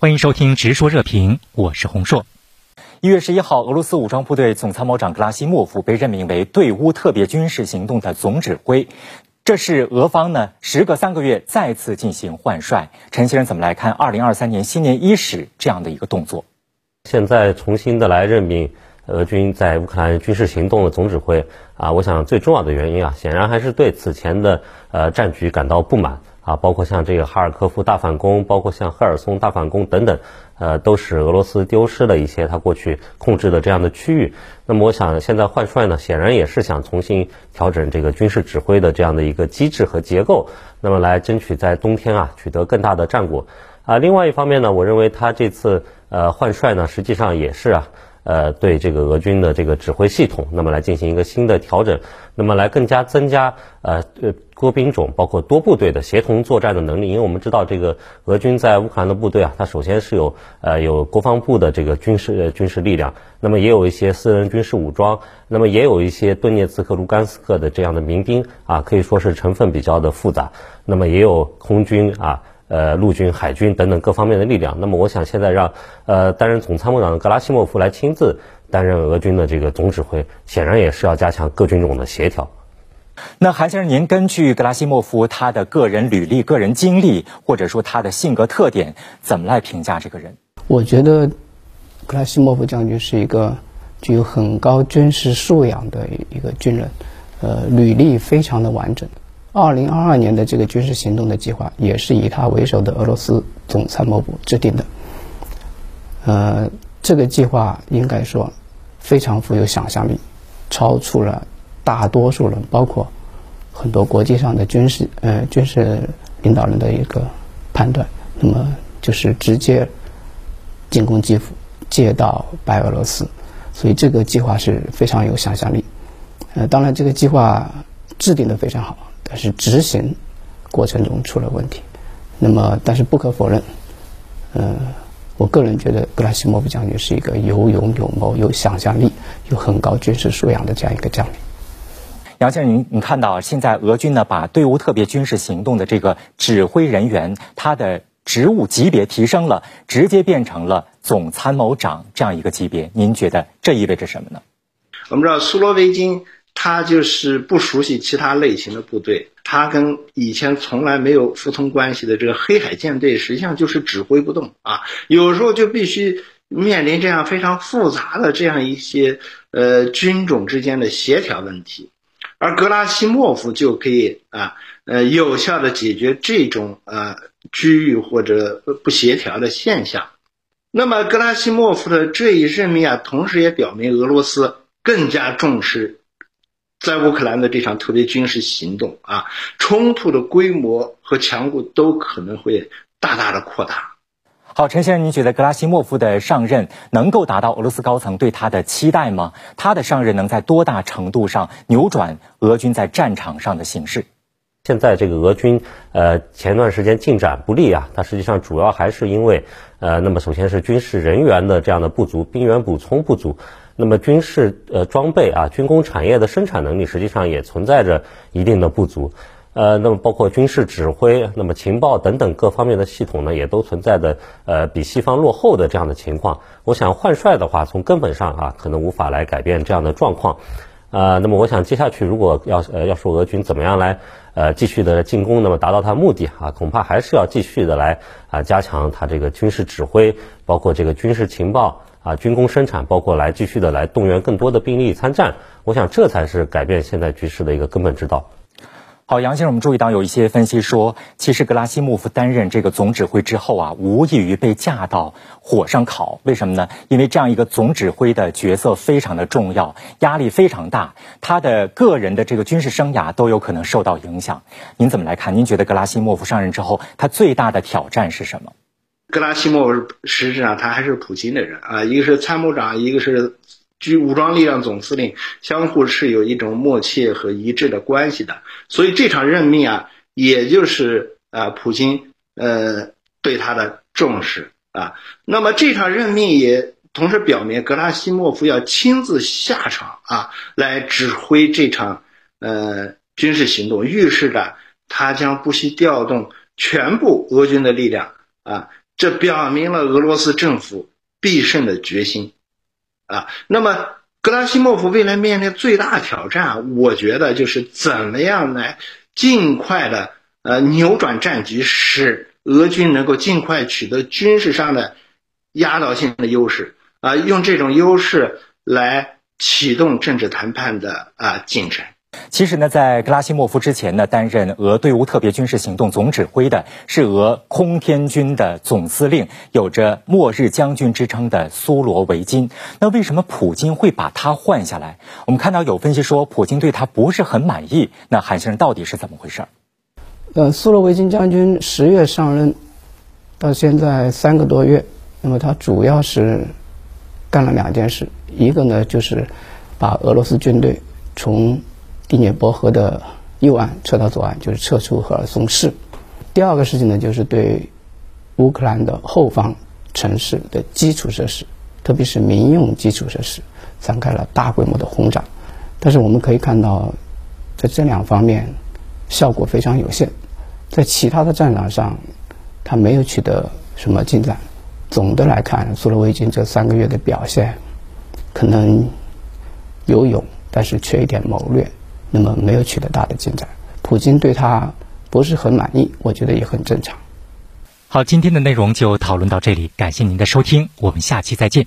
欢迎收听《直说热评》，我是洪硕。一月十一号，俄罗斯武装部队总参谋长格拉西莫夫被任命为对乌特别军事行动的总指挥，这是俄方呢时隔三个月再次进行换帅。陈先生怎么来看二零二三年新年伊始这样的一个动作？现在重新的来任命俄军在乌克兰军事行动的总指挥啊，我想最重要的原因啊，显然还是对此前的呃战局感到不满。啊，包括像这个哈尔科夫大反攻，包括像赫尔松大反攻等等，呃，都使俄罗斯丢失了一些他过去控制的这样的区域。那么，我想现在换帅呢，显然也是想重新调整这个军事指挥的这样的一个机制和结构，那么来争取在冬天啊取得更大的战果。啊，另外一方面呢，我认为他这次呃换帅呢，实际上也是啊。呃，对这个俄军的这个指挥系统，那么来进行一个新的调整，那么来更加增加呃呃多兵种包括多部队的协同作战的能力。因为我们知道这个俄军在乌克兰的部队啊，它首先是有呃有国防部的这个军事军事力量，那么也有一些私人军事武装，那么也有一些顿涅茨克、卢甘斯克的这样的民兵啊，可以说是成分比较的复杂。那么也有空军啊。呃，陆军、海军等等各方面的力量。那么，我想现在让呃担任总参谋长的格拉西莫夫来亲自担任俄军的这个总指挥，显然也是要加强各军种的协调。那韩先生，您根据格拉西莫夫他的个人履历、个人经历，或者说他的性格特点，怎么来评价这个人？我觉得格拉西莫夫将军是一个具有很高军事素养的一个军人，呃，履历非常的完整。二零二二年的这个军事行动的计划也是以他为首的俄罗斯总参谋部制定的。呃，这个计划应该说非常富有想象力，超出了大多数人，包括很多国际上的军事呃军事领导人的一个判断。那么就是直接进攻基辅，借道白俄罗斯，所以这个计划是非常有想象力。呃，当然这个计划制定的非常好。但是执行过程中出了问题，那么但是不可否认，呃，我个人觉得格拉西莫夫将军是一个有勇有谋、有想象力、有很高军事素养的这样一个将领。杨先生，您您看到现在俄军呢把对乌特别军事行动的这个指挥人员他的职务级别提升了，直接变成了总参谋长这样一个级别，您觉得这意味着什么呢？我们知道苏罗维金。他就是不熟悉其他类型的部队，他跟以前从来没有服从关系的这个黑海舰队，实际上就是指挥不动啊。有时候就必须面临这样非常复杂的这样一些呃军种之间的协调问题，而格拉西莫夫就可以啊呃有效的解决这种呃区域或者不协调的现象。那么格拉西莫夫的这一任命啊，同时也表明俄罗斯更加重视。在乌克兰的这场特别军事行动啊，冲突的规模和强度都可能会大大的扩大。好，陈先生，您觉得格拉西莫夫的上任能够达到俄罗斯高层对他的期待吗？他的上任能在多大程度上扭转俄军在战场上的形势？现在这个俄军呃前段时间进展不利啊，它实际上主要还是因为呃，那么首先是军事人员的这样的不足，兵员补充不足。那么军事呃装备啊，军工产业的生产能力实际上也存在着一定的不足，呃，那么包括军事指挥、那么情报等等各方面的系统呢，也都存在的呃比西方落后的这样的情况。我想换帅的话，从根本上啊，可能无法来改变这样的状况。呃，那么我想接下去如果要呃要说俄军怎么样来呃继续的进攻，那么达到它目的啊，恐怕还是要继续的来啊加强它这个军事指挥，包括这个军事情报。啊，军工生产包括来继续的来动员更多的兵力参战，我想这才是改变现在局势的一个根本之道。好，杨先生，我们注意到有一些分析说，其实格拉西莫夫担任这个总指挥之后啊，无异于被架到火上烤。为什么呢？因为这样一个总指挥的角色非常的重要，压力非常大，他的个人的这个军事生涯都有可能受到影响。您怎么来看？您觉得格拉西莫夫上任之后，他最大的挑战是什么？格拉西莫夫实质上他还是普京的人啊，一个是参谋长，一个是军武装力量总司令，相互是有一种默契和一致的关系的。所以这场任命啊，也就是啊普京呃对他的重视啊。那么这场任命也同时表明格拉西莫夫要亲自下场啊，来指挥这场呃军事行动，预示着他将不惜调动全部俄军的力量啊。这表明了俄罗斯政府必胜的决心啊。那么，格拉西莫夫未来面临最大挑战，我觉得就是怎么样来尽快的呃扭转战局，使俄军能够尽快取得军事上的压倒性的优势啊，用这种优势来启动政治谈判的啊进程。其实呢，在格拉西莫夫之前呢，担任俄对乌特别军事行动总指挥的是俄空天军的总司令，有着“末日将军”之称的苏罗维金。那为什么普京会把他换下来？我们看到有分析说，普京对他不是很满意。那韩先生到底是怎么回事？呃，苏罗维金将军十月上任，到现在三个多月，那么他主要是干了两件事，一个呢就是把俄罗斯军队从第聂伯河的右岸撤到左岸，就是撤出赫尔松市。第二个事情呢，就是对乌克兰的后方城市的基础设施，特别是民用基础设施，展开了大规模的轰炸。但是我们可以看到，在这两方面效果非常有限，在其他的战场上，他没有取得什么进展。总的来看，苏罗维金这三个月的表现，可能有勇，但是缺一点谋略。那么没有取得大的进展，普京对他不是很满意，我觉得也很正常。好，今天的内容就讨论到这里，感谢您的收听，我们下期再见。